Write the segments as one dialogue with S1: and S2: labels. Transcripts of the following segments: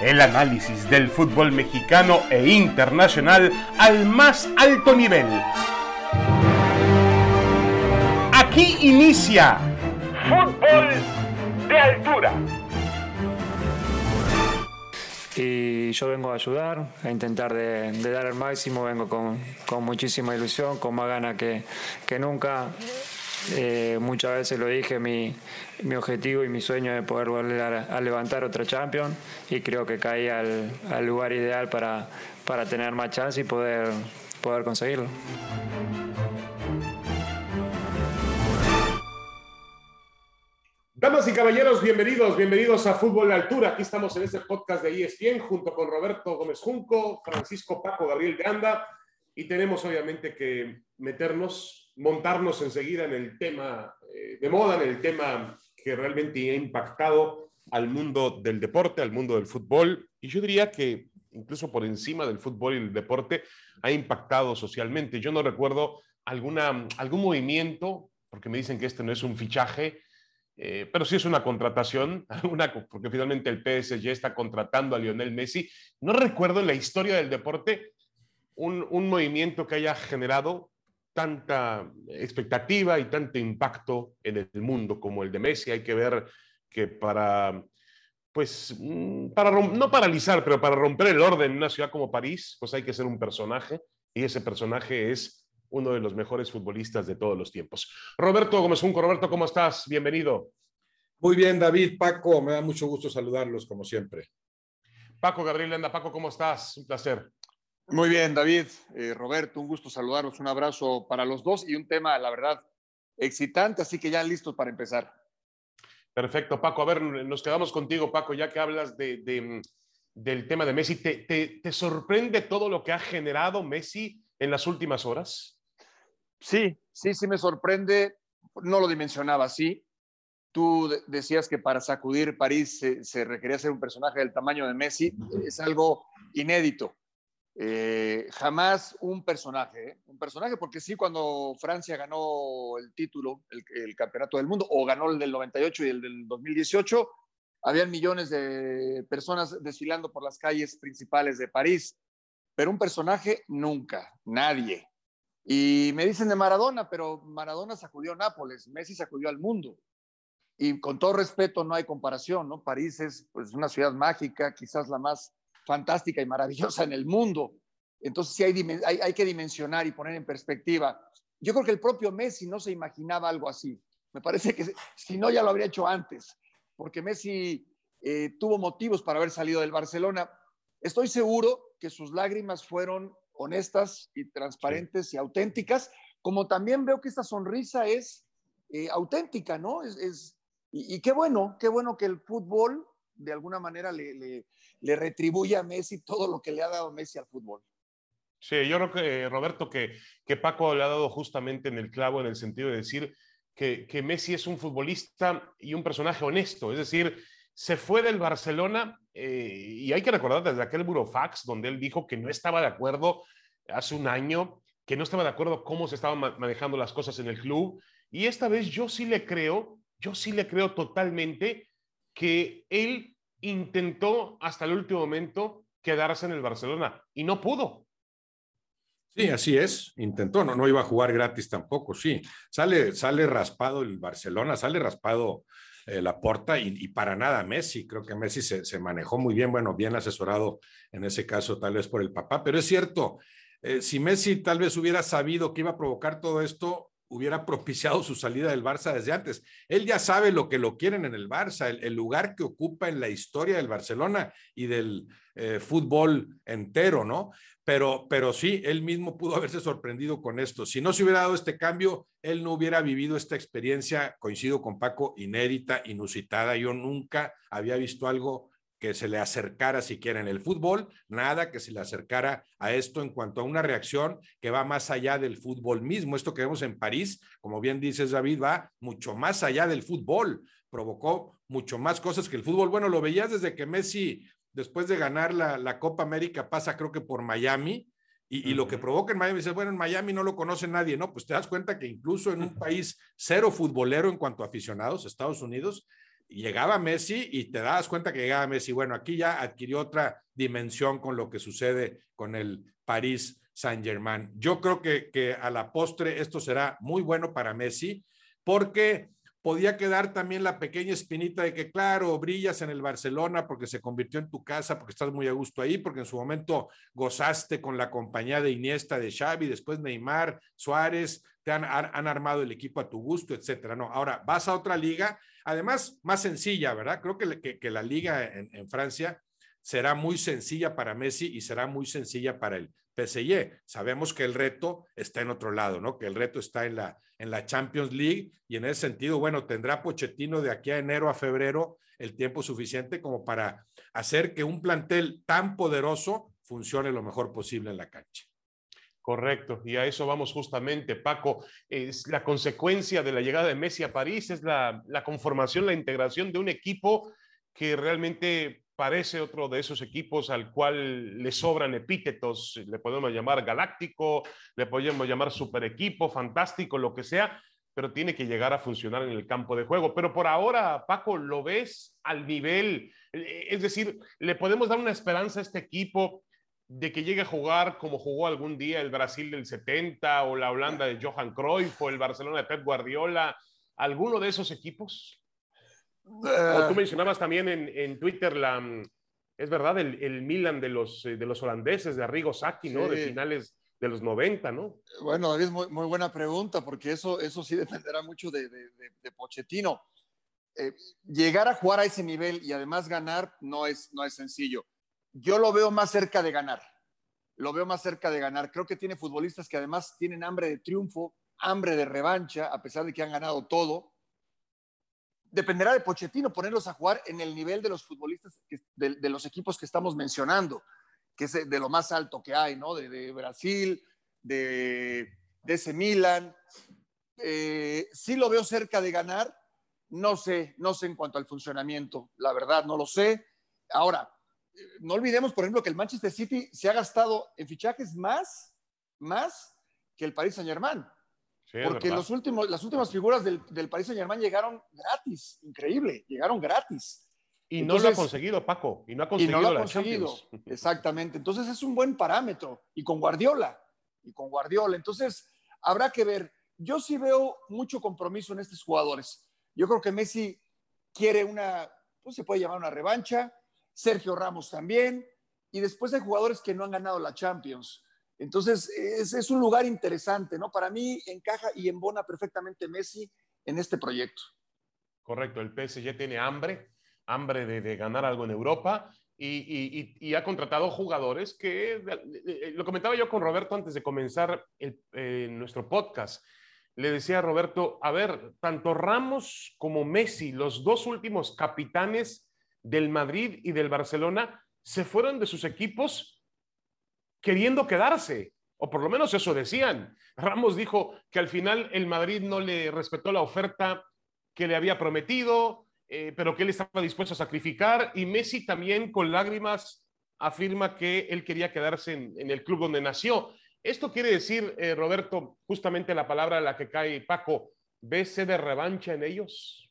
S1: El análisis del fútbol mexicano e internacional al más alto nivel. Aquí inicia Fútbol de Altura.
S2: Y yo vengo a ayudar, a intentar de, dar el máximo, vengo con, muchísima ilusión, con más ganas que, que nunca. Eh, muchas veces lo dije, mi, mi, objetivo y mi sueño es poder volver a, levantar otra Champions y creo que caí al, al, lugar ideal para, para tener más chance y poder, poder conseguirlo.
S1: Damas y caballeros, bienvenidos, bienvenidos a Fútbol de Altura. Aquí estamos en este podcast de ESPN junto con Roberto Gómez Junco, Francisco Paco Gabriel de Anda y tenemos obviamente que meternos montarnos enseguida en el tema eh, de moda, en el tema que realmente ha impactado al mundo del deporte, al mundo del fútbol, y yo diría que incluso por encima del fútbol y el deporte, ha impactado socialmente. Yo no recuerdo alguna, algún movimiento, porque me dicen que este no es un fichaje, eh, pero sí es una contratación, alguna, porque finalmente el PSG está contratando a Lionel Messi. No recuerdo en la historia del deporte un, un movimiento que haya generado tanta expectativa y tanto impacto en el mundo como el de Messi. Hay que ver que para, pues, mm, para no paralizar, pero para romper el orden en una ciudad como París, pues hay que ser un personaje y ese personaje es uno de los mejores futbolistas de todos los tiempos. Roberto Gómez Junco, Roberto, ¿cómo estás? Bienvenido.
S3: Muy bien, David, Paco, me da mucho gusto saludarlos como siempre.
S1: Paco Gabriel Landa, Paco, ¿cómo estás? Un placer.
S4: Muy bien, David, eh, Roberto, un gusto saludaros, un abrazo para los dos y un tema, la verdad, excitante, así que ya listos para empezar.
S1: Perfecto, Paco. A ver, nos quedamos contigo, Paco, ya que hablas de, del tema de Messi. ¿Te, te, sorprende todo lo que ha generado Messi en las últimas horas?
S4: Sí, sí, sí me sorprende. No lo dimensionaba así. Tú decías que para sacudir París se, se requería ser un personaje del tamaño de Messi. Es algo inédito eh, jamás un personaje, ¿eh? un personaje, porque sí, cuando Francia ganó el título, el, campeonato del mundo, o ganó el del 98 y el del 2018, habían millones de personas desfilando por las calles principales de París, pero un personaje nunca, nadie. Y me dicen de Maradona, pero Maradona sacudió Nápoles, Messi sacudió al mundo. Y con todo respeto, no hay comparación, ¿no? París es pues, una ciudad mágica, quizás la más fantástica y maravillosa en el mundo. Entonces sí hay, hay, que dimensionar y poner en perspectiva. Yo creo que el propio Messi no se imaginaba algo así. Me parece que si no ya lo habría hecho antes, porque Messi eh, tuvo motivos para haber salido del Barcelona. Estoy seguro que sus lágrimas fueron honestas y transparentes y auténticas, como también veo que esta sonrisa es eh, auténtica, ¿no? Es, y, qué bueno, qué bueno que el fútbol de alguna manera le, le retribuye a Messi todo lo que le ha dado Messi al fútbol.
S1: Sí, yo creo que, Roberto, que, que Paco le ha dado justamente en el clavo en el sentido de decir que, que Messi es un futbolista y un personaje honesto, es decir, se fue del Barcelona eh, y hay que recordar desde aquel burofax donde él dijo que no estaba de acuerdo hace un año, que no estaba de acuerdo cómo se estaban manejando las cosas en el club. Y esta vez yo sí le creo, yo sí le creo totalmente que él intentó hasta el último momento quedarse en el Barcelona y no pudo.
S3: Sí, así es, intentó, no, no iba a jugar gratis tampoco, sí. Sale, sale raspado el Barcelona, sale raspado eh, la porta y, para nada Messi. Creo que Messi se, manejó muy bien, bueno, bien asesorado en ese caso tal vez por el papá, pero es cierto, eh, si Messi tal vez hubiera sabido que iba a provocar todo esto, hubiera propiciado su salida del Barça desde antes. Él ya sabe lo que lo quieren en el Barça, el, lugar que ocupa en la historia del Barcelona y del eh, fútbol entero, ¿no? Pero, pero sí, él mismo pudo haberse sorprendido con esto. Si no se hubiera dado este cambio, él no hubiera vivido esta experiencia, coincido con Paco, inédita, inusitada. Yo nunca había visto algo que se le acercara siquiera en el fútbol, nada que se le acercara a esto en cuanto a una reacción que va más allá del fútbol mismo. Esto que vemos en París, como bien dices David, va mucho más allá del fútbol, provocó mucho más cosas que el fútbol. Bueno, lo veías desde que Messi, después de ganar la, Copa América, pasa creo que por Miami. Y, lo que provoca en Miami, dices, bueno, en Miami no lo conoce nadie, ¿no? Pues te das cuenta que incluso en un país cero futbolero en cuanto a aficionados, Estados Unidos, llegaba Messi y te das cuenta que llegaba Messi. Bueno, aquí ya adquirió otra dimensión con lo que sucede con el París Saint-Germain. Yo creo que, que a la postre esto será muy bueno para Messi porque podía quedar también la pequeña espinita de que, claro, brillas en el Barcelona porque se convirtió en tu casa, porque estás muy a gusto ahí, porque en su momento gozaste con la compañía de Iniesta, de Xavi, después Neymar, Suárez, te han, han armado el equipo a tu gusto, etcétera. No, ahora vas a otra liga, además más sencilla, ¿verdad? Creo que, que, la liga en, en Francia será muy sencilla para Messi y será muy sencilla para el PSG. Sabemos que el reto está en otro lado, ¿no? Que el reto está en la, en la Champions League y en ese sentido, bueno, tendrá Pochettino de aquí a enero a febrero el tiempo suficiente como para hacer que un plantel tan poderoso funcione lo mejor posible en la cancha.
S1: Correcto, y a eso vamos justamente, Paco. Es la consecuencia de la llegada de Messi a París, es la, la conformación, la integración de un equipo que realmente parece otro de esos equipos al cual le sobran epítetos, le podemos llamar galáctico, le podemos llamar super equipo, fantástico, lo que sea, pero tiene que llegar a funcionar en el campo de juego. Pero por ahora, Paco, ¿lo ves al nivel? Es decir, ¿le podemos dar una esperanza a este equipo de que llegue a jugar como jugó algún día el Brasil del 70 o la Holanda de Johan Cruyff o el Barcelona de Pep Guardiola? ¿Alguno de esos equipos? tú mencionabas también en, en Twitter la, mm, es verdad, el, el, Milan de los, eh, de los holandeses, de Arrigo Sacchi, ¿no? De finales de los 90, ¿no?
S4: Bueno, David, muy, muy buena pregunta, porque eso, eso sí dependerá mucho de, de, de, de Pochettino. Eh, llegar a jugar a ese nivel y además ganar no es, no es sencillo. Yo lo veo más cerca de ganar. Lo veo más cerca de ganar. Creo que tiene futbolistas que además tienen hambre de triunfo, hambre de revancha, a pesar de que han ganado todo dependerá de Pochettino ponerlos a jugar en el nivel de los futbolistas, de, los equipos que estamos mencionando, que es de lo más alto que hay, ¿no? De, de Brasil, de, de, ese Milan. Eh, sí lo veo cerca de ganar, no sé, no sé en cuanto al funcionamiento, la verdad, no lo sé. Ahora, no olvidemos, por ejemplo, que el Manchester City se ha gastado en fichajes más, más que el Paris Saint Germain. Sí, porque los últimos, las últimas figuras del, del Paris Saint Germain llegaron gratis, increíble, llegaron gratis.
S1: Y Entonces, no lo ha conseguido, Paco, y no ha conseguido.
S4: Y no lo ha conseguido, exactamente. Entonces es un buen parámetro, y con Guardiola, y con Guardiola. Entonces habrá que ver. Yo sí veo mucho compromiso en estos jugadores. Yo creo que Messi quiere una, pues se puede llamar una revancha, Sergio Ramos también, y después hay jugadores que no han ganado la Champions. Entonces, es, un lugar interesante, ¿no? Para mí encaja y embona perfectamente Messi en este proyecto.
S1: Correcto, el PSG tiene hambre, hambre de, ganar algo en Europa y, ha contratado jugadores que, lo comentaba yo con Roberto antes de comenzar eh, nuestro podcast. Le decía a Roberto, a ver, tanto Ramos como Messi, los dos últimos capitanes del Madrid y del Barcelona, se fueron de sus equipos queriendo quedarse, o por lo menos eso decían. Ramos dijo que al final el Madrid no le respetó la oferta que le había prometido, eh, pero que él estaba dispuesto a sacrificar, y Messi también con lágrimas afirma que él quería quedarse en, el club donde nació. Esto quiere decir, eh, Roberto, justamente la palabra a la que cae Paco, ¿ves de revancha en ellos?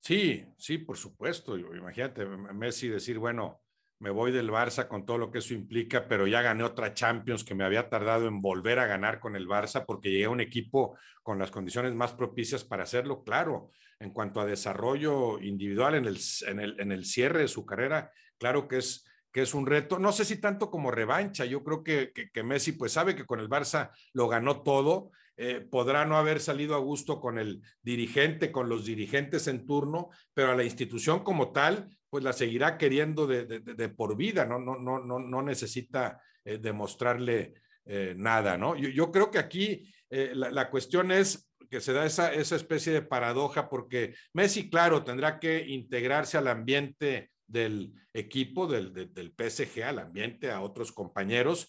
S3: Sí, sí, por supuesto. Imagínate, Messi decir, bueno, me voy del Barça con todo lo que eso implica, pero ya gané otra Champions que me había tardado en volver a ganar con el Barça porque llegué a un equipo con las condiciones más propicias para hacerlo, claro, en cuanto a desarrollo individual en el, en el, en el cierre de su carrera, claro que es, que es un reto, no sé si tanto como revancha, yo creo que, que, que Messi pues sabe que con el Barça lo ganó todo, eh, podrá no haber salido a gusto con el dirigente, con los dirigentes en turno, pero a la institución como tal, pues la seguirá queriendo de, por vida, ¿no? No, no, no, no necesita eh, demostrarle eh, nada, ¿no? Yo, creo que aquí la, la, cuestión es que se da esa, esa especie de paradoja porque Messi, claro, tendrá que integrarse al ambiente del equipo, del, del PSG, al ambiente, a otros compañeros,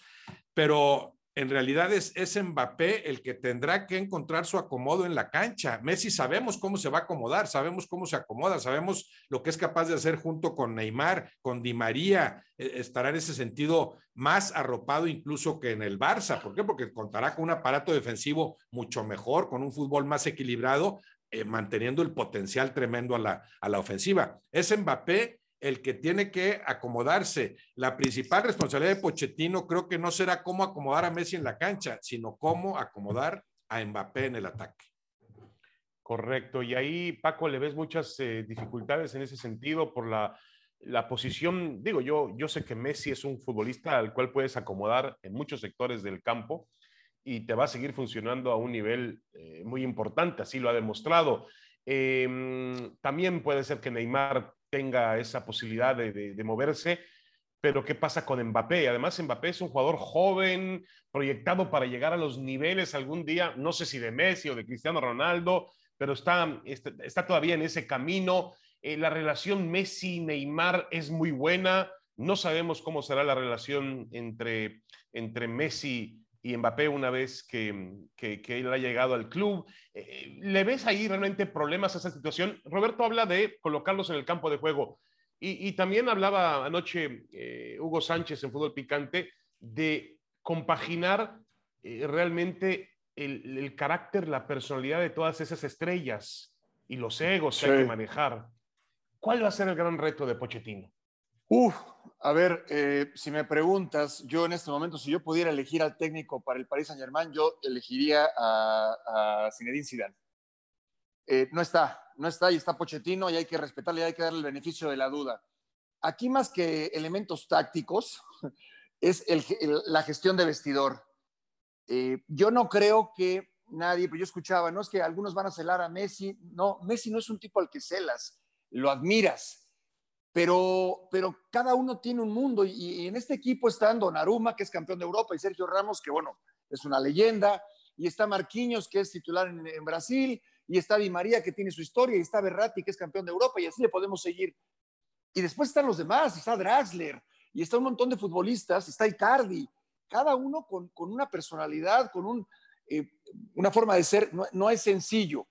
S3: pero en realidad es, es Mbappé el que tendrá que encontrar su acomodo en la cancha. Messi sabemos cómo se va a acomodar, sabemos cómo se acomoda, sabemos lo que es capaz de hacer junto con Neymar, con Di María, eh, estará en ese sentido más arropado incluso que en el Barça. ¿Por qué? Porque contará con un aparato defensivo mucho mejor, con un fútbol más equilibrado, eh, manteniendo el potencial tremendo a la, a la ofensiva. Es Mbappé el que tiene que acomodarse. La principal responsabilidad de Pochettino creo que no será cómo acomodar a Messi en la cancha, sino cómo acomodar a Mbappé en el ataque.
S1: Correcto. Y ahí, Paco, le ves muchas eh, dificultades en ese sentido por la, la, posición. Digo, yo, yo sé que Messi es un futbolista al cual puedes acomodar en muchos sectores del campo y te va a seguir funcionando a un nivel eh, muy importante, así lo ha demostrado. Em, también puede ser que Neymar tenga esa posibilidad de, moverse, pero ¿qué pasa con Mbappé? Además, Mbappé es un jugador joven, proyectado para llegar a los niveles algún día, no sé si de Messi o de Cristiano Ronaldo, pero está, está, está todavía en ese camino. Eh, la relación Messi-Neymar es muy buena. No sabemos cómo será la relación entre, entre Messi y Mbappé una vez que, que, él ha llegado al club. Eh, ¿Le ves ahí realmente problemas a esa situación? Roberto habla de colocarlos en el campo de juego. Y, también hablaba anoche eh, Hugo Sánchez en Fútbol Picante de compaginar eh, realmente el, el, carácter, la personalidad de todas esas estrellas y los egos que hay que manejar. ¿Cuál va a ser el gran reto de Pochettino?
S4: Uf, a ver, eh, si me preguntas, yo en este momento, si yo pudiera elegir al técnico para el Paris Saint Germain, yo elegiría a, a Zinedine Zidane. Eh, no está, no está y está Pochettino y hay que respetarle y hay que darle el beneficio de la duda. Aquí más que elementos tácticos, es la gestión de vestidor. Eh, yo no creo que nadie, pero yo escuchaba, no es que algunos van a celar a Messi, no, Messi no es un tipo al que celas, lo admiras pero, pero cada uno tiene un mundo y, en este equipo están Donnarumma, que es campeón de Europa, y Sergio Ramos, que bueno, es una leyenda, y está Marquinhos, que es titular en, Brasil, y está Di María, que tiene su historia, y está Berratti, que es campeón de Europa, y así le podemos seguir. Y después están los demás, está Draxler, y está un montón de futbolistas, está Icardi, cada uno con, con una personalidad, con un, eh, una forma de ser, no, no, es sencillo.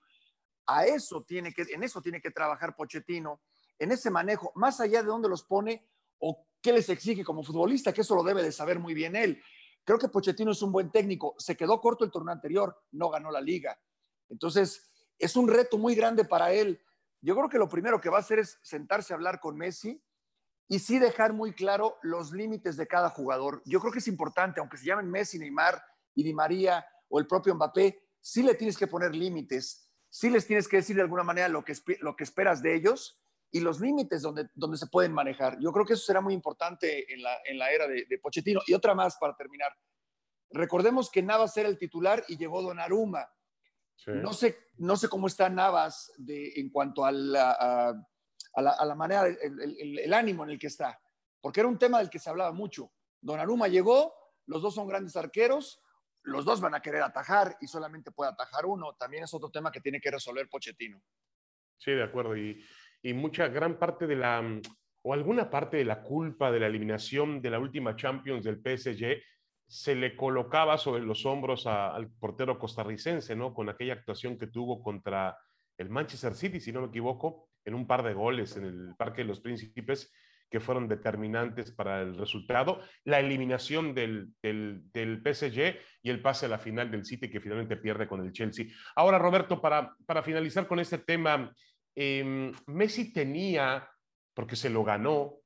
S4: A eso tiene que, en eso tiene que trabajar Pochettino en ese manejo, más allá de dónde los pone o qué les exige como futbolista, que eso lo debe de saber muy bien él. Creo que Pochettino es un buen técnico, se quedó corto el torneo anterior, no ganó la liga. Entonces, es un reto muy grande para él. Yo creo que lo primero que va a hacer es sentarse a hablar con Messi y sí dejar muy claro los límites de cada jugador. Yo creo que es importante, aunque se llamen Messi, Neymar y Di María o el propio Mbappé, sí le tienes que poner límites, sí les tienes que decir de alguna manera lo que, lo que esperas de ellos y los límites donde, donde se pueden manejar. Yo creo que eso será muy importante en la, en la era de, de, Pochettino. Y otra más para terminar. Recordemos que Navas era el titular y llegó Donnarumma. Sí. No, sé, no sé cómo está Navas de, en cuanto a la, a, a la, a la manera, el, el, el, ánimo en el que está, porque era un tema del que se hablaba mucho. Donnarumma llegó, los dos son grandes arqueros, los dos van a querer atajar y solamente puede atajar uno. También es otro tema que tiene que resolver Pochettino.
S1: Sí, de acuerdo. Y, y mucha gran parte de la, mm, o alguna parte de la culpa de la eliminación de la última Champions del PSG se le colocaba sobre los hombros al portero costarricense, ¿no? Con aquella actuación que tuvo contra el Manchester City, si no me equivoco, en un par de goles en el Parque de los Príncipes que fueron determinantes para el resultado, la eliminación del, del, del, PSG y el pase a la final del City que finalmente pierde con el Chelsea. Ahora, Roberto, para, para finalizar con este tema eh, Messi tenía, porque se lo ganó,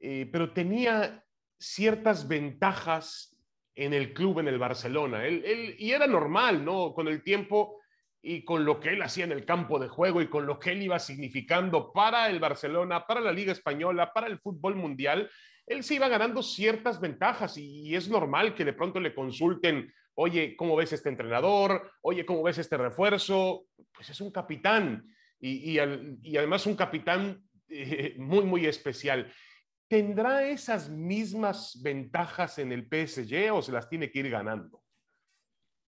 S1: eh, pero tenía ciertas ventajas en el club, en el Barcelona. Él, y era normal, ¿no? Con el tiempo y con lo que él hacía en el campo de juego y con lo que él iba significando para el Barcelona, para la Liga Española, para el fútbol mundial, él se iba ganando ciertas ventajas y es normal que de pronto le consulten, oye, ¿cómo ves este entrenador? Oye, ¿cómo ves este refuerzo? Pues es un capitán y, además un capitán eh, muy, muy especial. ¿Tendrá esas mismas ventajas en el PSG o se las tiene que ir ganando?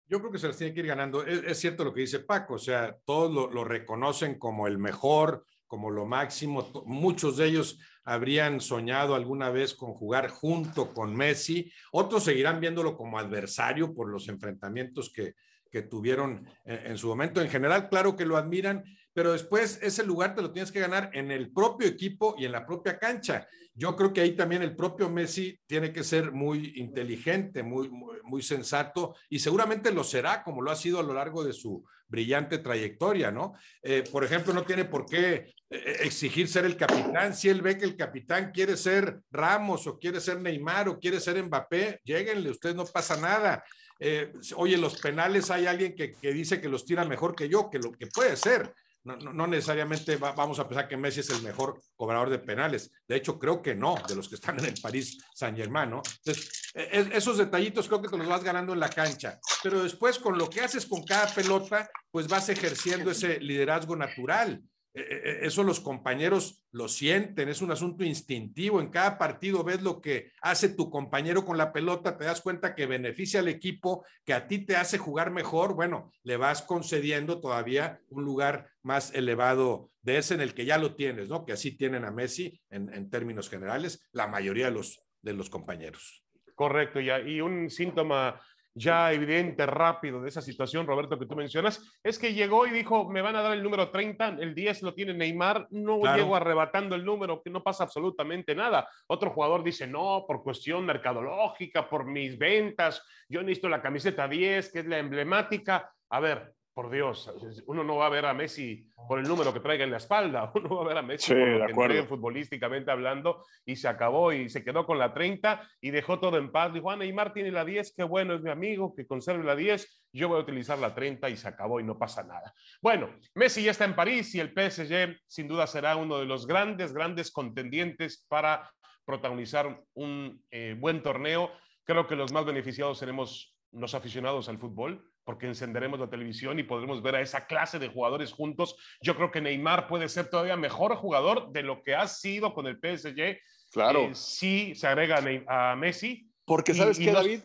S3: Yo creo que se las tiene que ir ganando. Es, cierto lo que dice Paco, o sea, todos lo, lo, reconocen como el mejor, como lo máximo. Muchos de ellos habrían soñado alguna vez con jugar junto con Messi. Otros seguirán viéndolo como adversario por los enfrentamientos que, que tuvieron en, en, su momento. En general, claro que lo admiran, pero después ese lugar te lo tienes que ganar en el propio equipo y en la propia cancha. Yo creo que ahí también el propio Messi tiene que ser muy inteligente, muy, muy, sensato y seguramente lo será como lo ha sido a lo largo de su brillante trayectoria, ¿no? Eh, por ejemplo, no tiene por qué eh, exigir ser el capitán. Si él ve que el capitán quiere ser Ramos o quiere ser Neymar o quiere ser Mbappé, lléguenle, usted no pasa nada. Eh, oye, los penales hay alguien que, que, dice que los tira mejor que yo, que lo que puede ser. No, no, necesariamente vamos a pensar que Messi es el mejor cobrador de penales. De hecho, creo que no, de los que están en el París Saint Germain, ¿no? Entonces, e, e, esos detallitos creo que te los vas ganando en la cancha. Pero después, con lo que haces con cada pelota, pues vas ejerciendo ese liderazgo natural. E, e, e, eso los compañeros lo sienten, es un asunto instintivo. En cada partido ves lo que hace tu compañero con la pelota, te das cuenta que beneficia al equipo, que a ti te hace jugar mejor. Bueno, le vas concediendo todavía un lugar más elevado de ese en el que ya lo tienes, ¿no? Que así tienen a Messi en, términos generales, la mayoría de los, de los compañeros.
S1: Correcto, y, y un síntoma ya evidente, rápido de esa situación, Roberto, que tú mencionas, es que llegó y dijo, me van a dar el número 30, el 10 lo tiene Neymar, no llego arrebatando el número, que no pasa absolutamente nada. Otro jugador dice, no, por cuestión mercadológica, por mis ventas, yo necesito la camiseta 10, que es la emblemática. A ver, por Dios, uno no va a ver a Messi por el número que traiga en la espalda, uno va a ver a Messi por lo que futbolísticamente hablando y se acabó y se quedó con la 30 y dejó todo en paz. Dijo, ah, Neymar tiene la 10, qué bueno, es mi amigo, que conserve la 10, yo voy a utilizar la 30 y se acabó y no pasa nada. Bueno, Messi ya está en París y el PSG sin duda será uno de los grandes, grandes contendientes para protagonizar un eh, buen torneo. Creo que los más beneficiados seremos los aficionados al fútbol porque encenderemos la televisión y podremos ver a esa clase de jugadores juntos. Yo creo que Neymar puede ser todavía mejor jugador de lo que ha sido con el PSG.
S4: Claro.
S1: Eh, sí, se agrega a, Messi.
S4: Porque sabes que, David,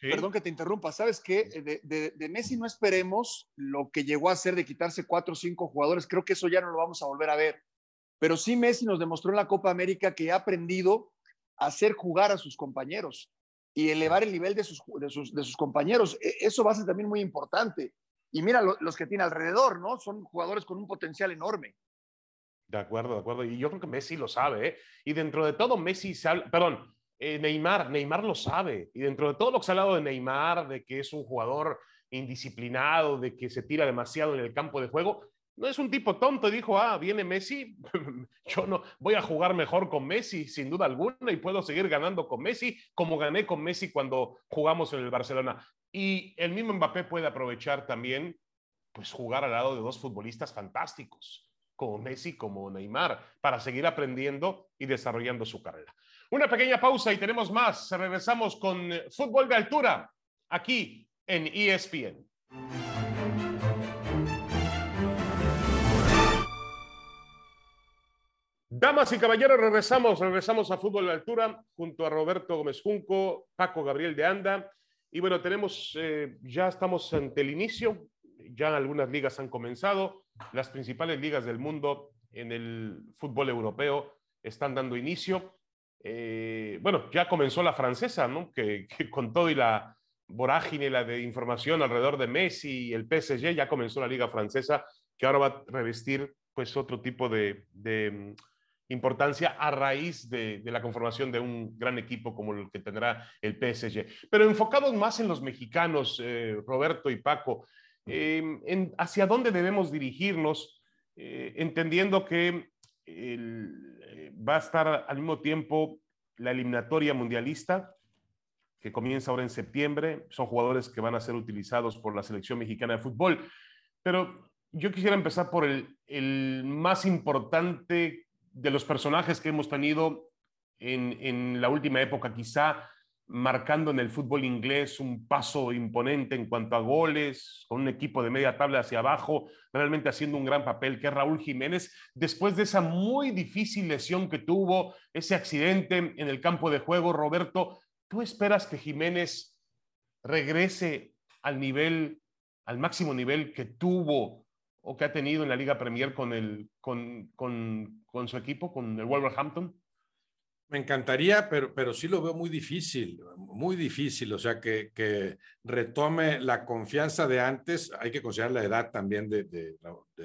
S4: perdón que te interrumpa, sabes que de, de, Messi no esperemos lo que llegó a ser de quitarse cuatro o cinco jugadores. Creo que eso ya no lo vamos a volver a ver. Pero sí Messi nos demostró en la Copa América que ha aprendido a hacer jugar a sus compañeros y elevar el nivel de sus, de sus, de sus compañeros. E, eso va a ser también muy importante. Y mira los que tiene alrededor, ¿no? Son jugadores con un potencial enorme.
S1: De acuerdo, de acuerdo. Y yo creo que Messi lo sabe, ¿eh? Y dentro de todo, Messi perdón, eh, Neymar, Neymar lo sabe. Y dentro de todo lo que se ha hablado de Neymar, de que es un jugador indisciplinado, de que se tira demasiado en el campo de juego, no es un tipo tonto dijo, ah, viene Messi, yo no voy a jugar mejor con Messi, sin duda alguna, y puedo seguir ganando con Messi, como gané con Messi cuando jugamos en el Barcelona. Y el mismo Mbappé puede aprovechar también, pues, jugar al lado de dos futbolistas fantásticos, como Messi, como Neymar, para seguir aprendiendo y desarrollando su carrera. Una pequeña pausa y tenemos más. Regresamos con fútbol de altura aquí en ESPN. Damas y caballeros, regresamos, regresamos a Fútbol de Altura junto a Roberto Gómez Junco, Paco Gabriel de Anda. Y bueno, tenemos, eh, ya estamos ante el inicio, ya algunas ligas han comenzado, las principales ligas del mundo en el fútbol europeo están dando inicio. Eh, bueno, ya comenzó la francesa, ¿no? Que, con todo y la vorágine, la de información alrededor de Messi y el PSG, ya comenzó la liga francesa, que ahora va a revestir pues otro tipo de importancia a raíz de, la conformación de un gran equipo como el que tendrá el PSG. Pero enfocados más en los mexicanos, eh, Roberto y Paco, em, ¿hacia dónde debemos dirigirnos? Eh, entendiendo que eh, va a estar al mismo tiempo la eliminatoria mundialista, que comienza ahora en septiembre. Son jugadores que van a ser utilizados por la selección mexicana de fútbol. Pero yo quisiera empezar por el más importante de los personajes que hemos tenido en, la última época, quizá marcando en el fútbol inglés un paso imponente en cuanto a goles, con un equipo de media tabla hacia abajo, realmente haciendo un gran papel, que es Raúl Jiménez, después de esa muy difícil lesión que tuvo, ese accidente en el campo de juego, Roberto, ¿tú esperas que Jiménez regrese al nivel, al máximo nivel que tuvo o que ha tenido en la Liga Premier con, el, con, con, con su equipo, con el Wolverhampton?
S3: Me encantaría, pero, pero sí lo veo muy difícil, muy difícil. O sea, que, que retome la confianza de antes. Hay que considerar la edad también de, de,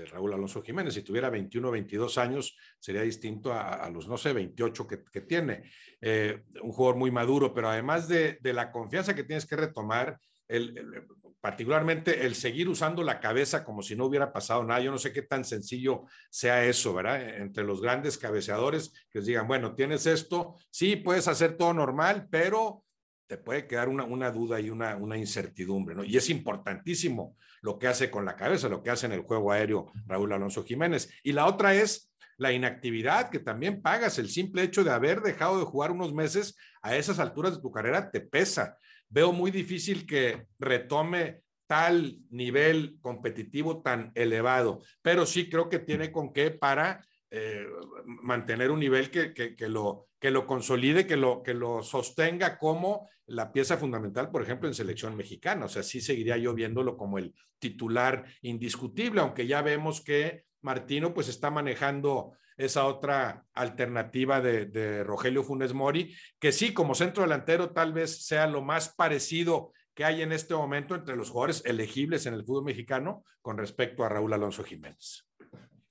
S3: Raúl Alonso Jiménez. Si tuviera 21 o 22 años, sería distinto a, los, no sé, 28 que, tiene. Eh, un jugador muy maduro, pero además de, la confianza que tienes que retomar, el, particularmente el seguir usando la cabeza como si no hubiera pasado nada. Yo no sé qué tan sencillo sea eso, ¿verdad? Entre los grandes cabeceadores que les digan, bueno, tienes esto, sí, puedes hacer todo normal, pero te puede quedar una, una duda y una, una incertidumbre, ¿no? Y es importantísimo lo que hace con la cabeza, lo que hace en el juego aéreo Raúl Alonso Jiménez. Y la otra es la inactividad que también pagas, el simple hecho de haber dejado de jugar unos meses a esas alturas de tu carrera te pesa veo muy difícil que retome tal nivel competitivo tan elevado, pero sí creo que tiene con qué para eh, mantener un nivel que, que, lo, que lo consolide, que lo, que lo sostenga como la pieza fundamental, por ejemplo, en selección mexicana. O sea, sí seguiría yo viéndolo como el titular indiscutible, aunque ya vemos que Martino pues está manejando esa otra alternativa de, de, Rogelio Funes Mori, que sí, como centro delantero tal vez sea lo más parecido que hay en este momento entre los jugadores elegibles en el fútbol mexicano con respecto a Raúl Alonso Jiménez.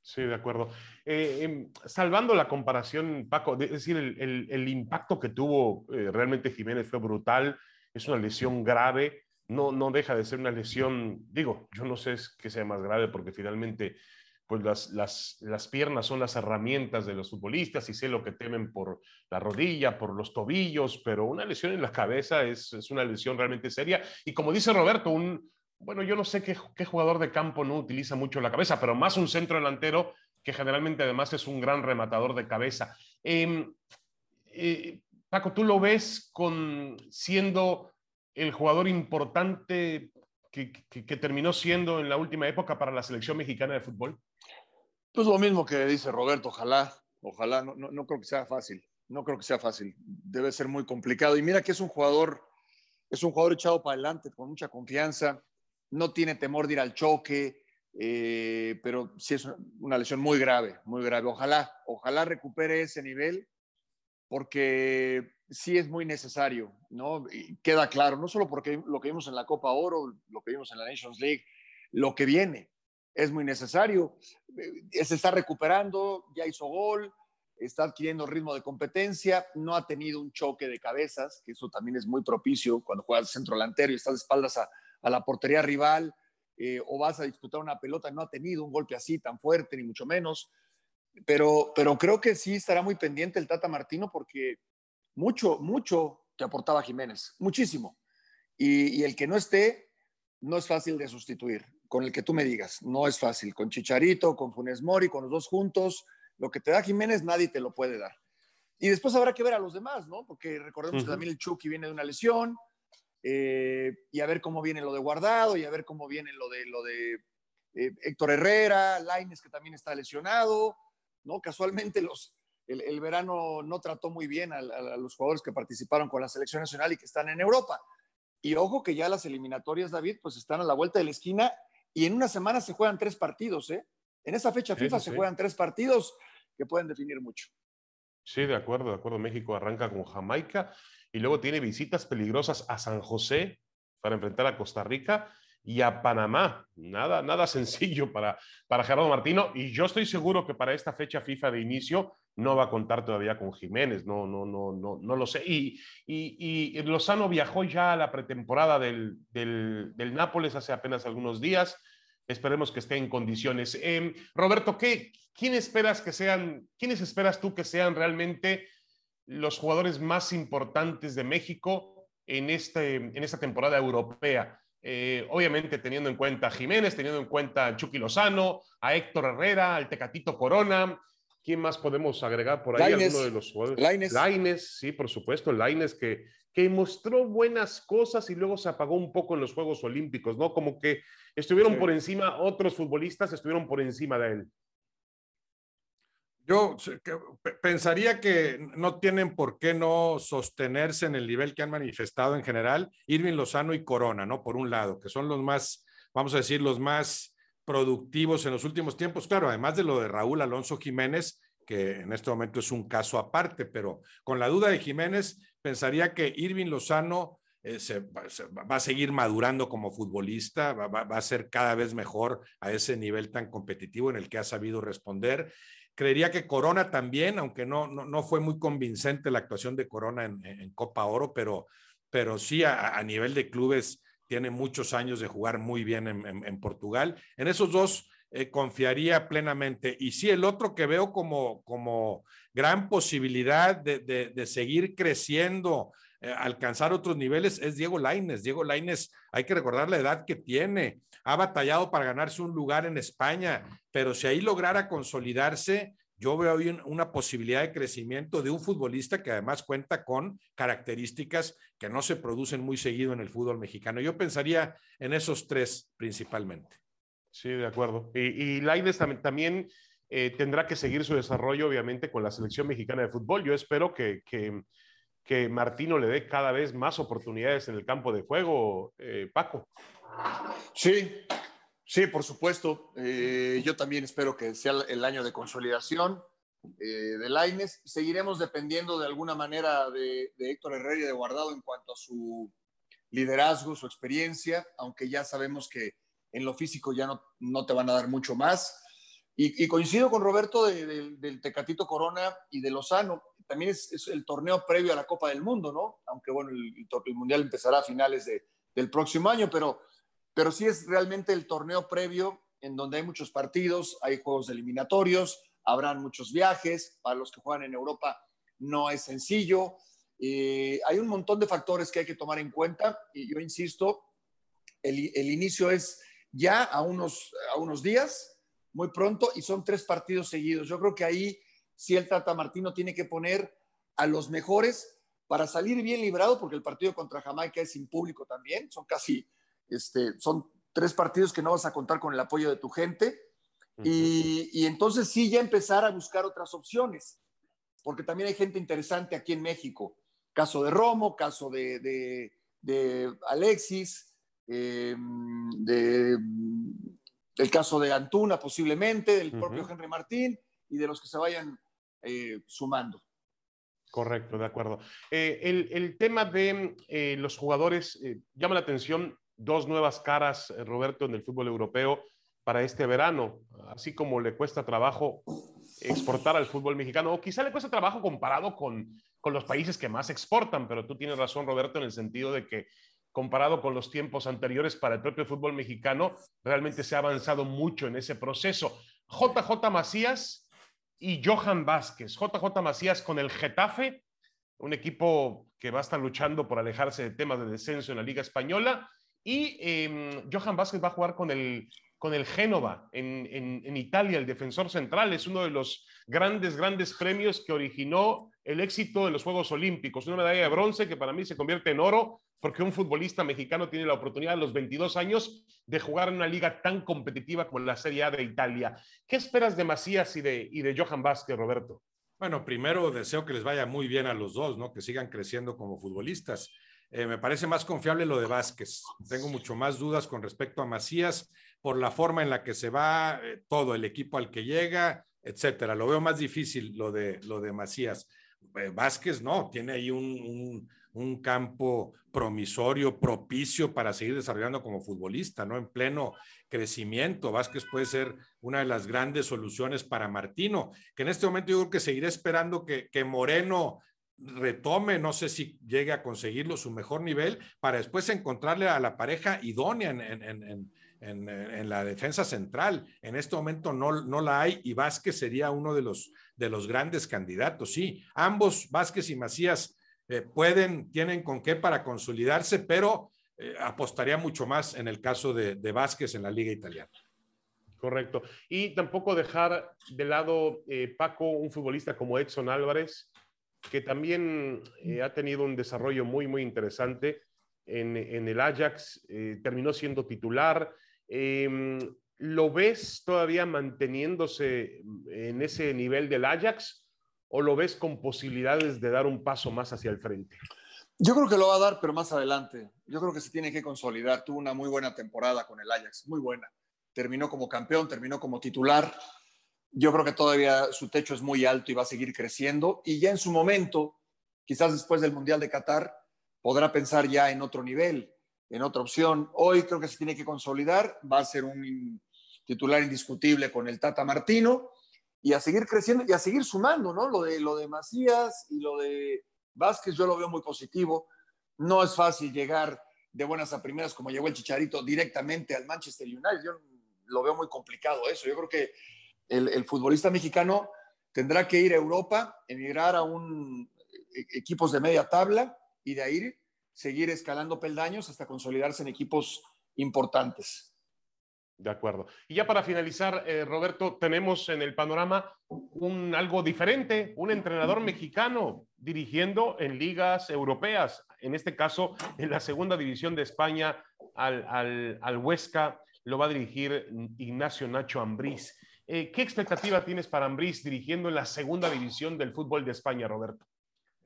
S1: Sí, de acuerdo. Eh, eh, salvando la comparación, Paco, es decir, el, el, el impacto que tuvo eh, realmente Jiménez fue brutal, es una lesión grave, no, no deja de ser una lesión, digo, yo no sé qué sea más grave porque finalmente pues las, las, las, piernas son las herramientas de los futbolistas y sé lo que temen por la rodilla, por los tobillos, pero una lesión en la cabeza es, es una lesión realmente seria. Y como dice Roberto, un, bueno, yo no sé qué, jugador de campo no utiliza mucho la cabeza, pero más un centro delantero que generalmente además es un gran rematador de cabeza. Eh, eh, Paco, ¿tú lo ves con siendo el jugador importante que, que, que terminó siendo en la última época para la selección mexicana de fútbol?
S4: Pues lo mismo que dice Roberto, ojalá, ojalá, no, no, no, creo que sea fácil, no creo que sea fácil, debe ser muy complicado. Y mira que es un jugador, es un jugador echado para adelante, con mucha confianza, no tiene temor de ir al choque, eh, pero sí es una lesión muy grave, muy grave. Ojalá, ojalá recupere ese nivel, porque sí es muy necesario, ¿no? Y queda claro, no solo porque lo que vimos en la Copa Oro, lo que vimos en la Nations League, lo que viene es muy necesario. Eh, se está recuperando, ya hizo gol, está adquiriendo ritmo de competencia, no ha tenido un choque de cabezas, que eso también es muy propicio cuando juegas centro delantero y estás de espaldas a, a la portería rival eh, o vas a disputar una pelota, no ha tenido un golpe así tan fuerte, ni mucho menos. Pero, pero creo que sí estará muy pendiente el Tata Martino porque mucho, mucho te aportaba Jiménez, muchísimo. Y, y el que no esté, no es fácil de sustituir con el que tú me digas. No es fácil. Con Chicharito, con Funes Mori, con los dos juntos, lo que te da Jiménez nadie te lo puede dar. Y después habrá que ver a los demás, ¿no? Porque recordemos uh -huh. que también el Chucky viene de una lesión, eh, y a ver cómo viene lo de Guardado, y a ver cómo viene lo de, lo de eh, Héctor Herrera, Laines que también está lesionado, ¿no? Casualmente los, el, el verano no trató muy bien a, a, a los jugadores que participaron con la selección nacional y que están en Europa. Y ojo que ya las eliminatorias, David, pues están a la vuelta de la esquina y en una semana se juegan tres partidos, ¿eh? En esa fecha FIFA sí, se juegan tres partidos que pueden definir mucho.
S1: Sí, de acuerdo, de acuerdo. México arranca con Jamaica y luego tiene visitas peligrosas a San José para enfrentar a Costa Rica y a Panamá. Nada, nada sencillo para, para Gerardo Martino. Y yo estoy seguro que para esta fecha FIFA de inicio no va a contar todavía con Jiménez. No, no, no, no, no lo sé. Y, y, Lozano viajó ya a la pretemporada del, del, del, Nápoles hace apenas algunos días. Esperemos que esté en condiciones. Eh, Roberto, ¿qué, ¿quién esperas que sean, quiénes esperas tú que sean realmente los jugadores más importantes de México en, este, en esta temporada europea? Eh, obviamente teniendo en cuenta a Jiménez, teniendo en cuenta a Chucky Lozano, a Héctor Herrera, al Tecatito Corona. ¿Quién más podemos agregar por ahí?
S4: Laines,
S1: Alguno de los jugadores. Sí, por supuesto. Laines que, que mostró buenas cosas y luego se apagó un poco en los Juegos Olímpicos, ¿no? Como que estuvieron sí. por encima, otros futbolistas estuvieron por encima de él.
S3: Yo pensaría que no tienen por qué no sostenerse en el nivel que han manifestado en general Irving Lozano y Corona, ¿no? Por un lado, que son los más, vamos a decir, los más productivos en los últimos tiempos. Claro, además de lo de Raúl Alonso Jiménez, que en este momento es un caso aparte, pero con la duda de Jiménez, pensaría que Irving Lozano eh, va a seguir madurando como futbolista, va, a ser cada vez mejor a ese nivel tan competitivo en el que ha sabido responder. Creería que Corona también, aunque no, no, fue muy convincente la actuación de Corona en, Copa Oro, pero, pero sí a, nivel de clubes tiene muchos años de jugar muy bien en, Portugal. En esos dos eh, confiaría plenamente. Y sí, el otro que veo como, como gran posibilidad de, de seguir creciendo alcanzar otros niveles es Diego Laines. Diego Laines, hay que recordar la edad que tiene. Ha batallado para ganarse un lugar en España, pero si ahí lograra consolidarse, yo veo hoy una posibilidad de crecimiento de un futbolista que además cuenta con características que no se producen muy seguido en el fútbol mexicano. Yo pensaría en esos tres principalmente.
S1: Sí, de acuerdo. Y, Laines también, eh, tendrá que seguir su desarrollo, obviamente, con la selección mexicana de fútbol. Yo espero que Martino le dé cada vez más oportunidades en el campo de juego, eh, Paco.
S4: Sí, sí, por supuesto. Eh, yo también espero que sea el año de consolidación eh, de Laines. Seguiremos dependiendo de alguna manera de, Héctor Herrera y de Guardado en cuanto a su liderazgo, su experiencia, aunque ya sabemos que en lo físico ya no, no te van a dar mucho más. Y, coincido con Roberto del Tecatito Corona y de Lozano también es, el torneo previo a la Copa del Mundo, ¿no? Aunque bueno, el, el Mundial empezará a finales de, del próximo año, pero, pero sí es realmente el torneo previo en donde hay muchos partidos, hay juegos eliminatorios, habrán muchos viajes, para los que juegan en Europa no es sencillo. Eh, hay un montón de factores que hay que tomar en cuenta y yo insisto, el, el inicio es ya a unos, a unos días, muy pronto, y son tres partidos seguidos. Yo creo que ahí si el Tata Martino tiene que poner a los mejores para salir bien librado, porque el partido contra Jamaica es sin público también, son casi, este, son tres partidos que no vas a contar con el apoyo de tu gente, y, entonces sí ya empezar a buscar otras opciones, porque también hay gente interesante aquí en México, caso de Romo, caso de, Alexis, eh, de, el caso de Antuna posiblemente, del propio Henry Martín, y de los que se vayan eh, sumando.
S1: Correcto, de acuerdo. Eh, el, tema de eh, los jugadores llama la atención dos nuevas caras, Roberto, en el fútbol europeo para este verano, así como le cuesta trabajo exportar al fútbol mexicano, o quizá le cuesta trabajo comparado con, con los países que más exportan, pero tú tienes razón, Roberto, en el sentido de que comparado con los tiempos anteriores para el propio fútbol mexicano, realmente se ha avanzado mucho en ese proceso. JJ Macías y Johan Vázquez. JJ Macías con el Getafe, un equipo que va a estar luchando por alejarse de temas de descenso en la Liga Española. Y em, Johan Vázquez va a jugar con el, con el Génova en, en, Italia, el defensor central. Es uno de los grandes, grandes premios que originó el éxito de los Juegos Olímpicos. Una medalla de bronce que para mí se convierte en oro porque un futbolista mexicano tiene la oportunidad a los 22 años de jugar en una liga tan competitiva como la Serie A de Italia. ¿Qué esperas de Macías y de, y de Johan Vázquez, Roberto?
S3: Bueno, primero deseo que les vaya muy bien a los dos, ¿no? Que sigan creciendo como futbolistas. Eh, me parece más confiable lo de Vázquez. Tengo mucho más dudas con respecto a Macías por la forma en la que se va eh, todo el equipo al que llega, etcétera. Lo veo más difícil lo de, lo de Macías. Eh, Vázquez no, tiene ahí un un campo promisorio, propicio para seguir desarrollando como futbolista, ¿no? En pleno crecimiento. Vázquez puede ser una de las grandes soluciones para Martino, que en este momento yo creo que seguiré esperando que, Moreno retome, no sé si llegue a conseguirlo su mejor nivel, para después encontrarle a la pareja idónea en, la defensa central. En este momento no, no, la hay y Vázquez sería uno de los, de los grandes candidatos. Sí, ambos, Vázquez y Macías, eh, pueden, tienen con qué para consolidarse, pero eh, apostaría mucho más en el caso de, Vázquez en la liga italiana.
S1: Correcto. Y tampoco dejar de lado, eh, Paco, un futbolista como Edson Álvarez, que también ha tenido un desarrollo muy, muy interesante en, en el Ajax, terminó siendo titular. Em, ¿Lo ves todavía manteniéndose en ese nivel del Ajax? O lo ves con posibilidades de dar un paso más hacia el frente?
S4: Yo creo que lo va a dar, pero más adelante. Yo creo que se tiene que consolidar. Tuvo una muy buena temporada con el Ajax, muy buena. Terminó como campeón, terminó como titular. Yo creo que todavía su techo es muy alto y va a seguir creciendo. Y ya en su momento, quizás después del Mundial de Qatar, podrá pensar ya en otro nivel, en otra opción. Hoy creo que se tiene que consolidar, va a ser un titular indiscutible con el Tata Martino y a seguir creciendo y a seguir sumando, ¿no? Lo de, lo de Macías y lo de Vázquez yo lo veo muy positivo. No es fácil llegar de buenas a primeras como llegó el Chicharito directamente al Manchester United. Yo lo veo muy complicado eso. Yo creo que el, el futbolista mexicano tendrá que ir a Europa, emigrar a un e, equipos de media tabla y de ahí seguir escalando peldaños hasta consolidarse en equipos importantes.
S1: De acuerdo. Y ya para finalizar, eh, Roberto, tenemos en el panorama un algo diferente, un entrenador mexicano dirigiendo en ligas europeas, en este caso en la segunda división de España al, al, Huesca, lo va a dirigir Ignacio Nacho Ambriz. Eh, ¿Qué expectativa tienes para Ambriz dirigiendo en la segunda división del fútbol de España, Roberto?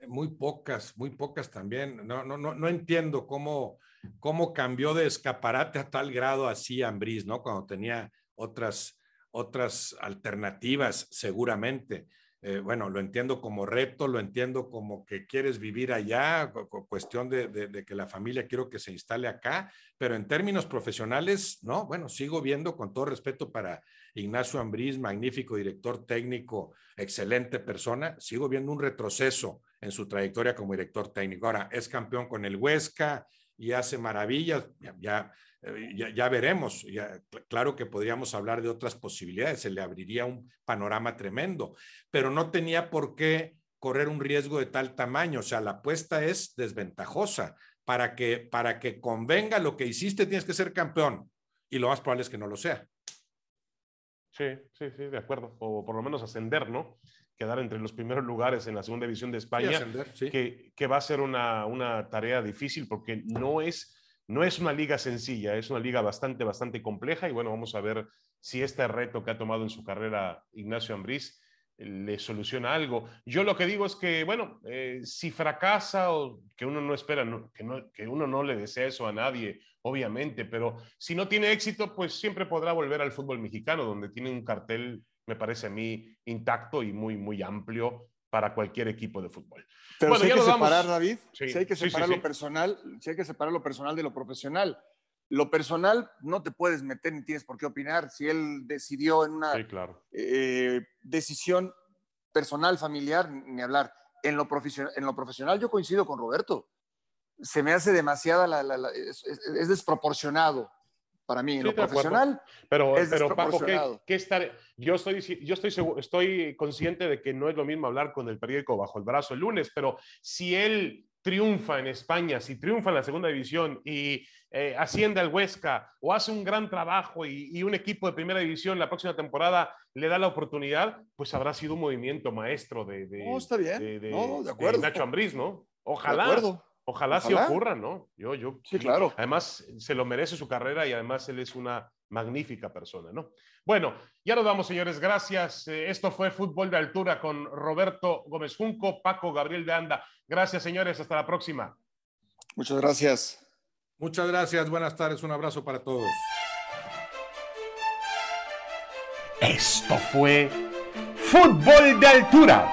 S3: Muy pocas, muy pocas también. No, no, no, no entiendo cómo, cómo cambió de escaparate a tal grado así Ambriz, ¿no? Cuando tenía otras, otras alternativas, seguramente. Eh, bueno, lo entiendo como reto, lo entiendo como que quieres vivir allá, cuestión de, de, que la familia quiero que se instale acá, pero en términos profesionales, no, bueno, sigo viendo con todo respeto para Ignacio Ambriz, magnífico director técnico, excelente persona, sigo viendo un retroceso en su trayectoria como director técnico. Ahora, es campeón con el Huesca y hace maravillas, ya, ya, ya, veremos. Claro que podríamos hablar de otras posibilidades, se le abriría un panorama tremendo, pero no tenía por qué correr un riesgo de tal tamaño. O sea, la apuesta es desventajosa. Para que, para que convenga lo que hiciste, tienes que ser campeón. Y lo más probable es que no lo sea.
S1: Sí, sí, sí, de acuerdo. O por lo menos ascender, ¿no? Quedar entre los primeros lugares en la segunda división de España, Que, que, va a ser una, una, tarea difícil porque no es, no es una liga sencilla, es una liga bastante, bastante compleja y bueno, vamos a ver si este reto que ha tomado en su carrera Ignacio Ambriz le soluciona algo. Yo lo que digo es que, bueno, eh, si fracasa o que uno no espera, que, no, que uno no le desea eso a nadie, obviamente, pero si no tiene éxito, pues siempre podrá volver al fútbol mexicano, donde tiene un cartel me parece a mí intacto y muy, muy amplio para cualquier equipo de fútbol.
S4: Pero si hay que separar, David, si hay que separar lo personal, si hay que separar lo personal de lo profesional. Lo personal no te puedes meter ni tienes por qué opinar. Si él decidió en una eh, decisión personal, familiar, ni hablar. En lo, profesional, en lo profesional yo coincido con Roberto. Se me hace demasiada, la, es desproporcionado para mí, en lo profesional.
S1: Pero, pero Paco, ¿qué, estar? Yo, estoy, yo estoy, estoy consciente de que no es lo mismo hablar con el periódico bajo el brazo el lunes, pero si él triunfa en España, si triunfa en la segunda división y eh, asciende al Huesca o hace un gran trabajo y, un equipo de primera división la próxima temporada le da la oportunidad, pues habrá sido un movimiento maestro de, de, Nacho Ambriz, ¿no? Ojalá. De acuerdo. Ojalá, sí ocurra, ¿no? Yo, yo,
S4: sí, claro.
S1: Además, se lo merece su carrera y además él es una magnífica persona, ¿no? Bueno, ya nos vamos, señores. Gracias. Eh, esto fue Fútbol de Altura con Roberto Gómez Junco, Paco Gabriel de Anda. Gracias, señores. Hasta la próxima.
S4: Muchas gracias.
S3: Muchas gracias. Buenas tardes. Un abrazo para todos.
S1: Esto fue Fútbol de Altura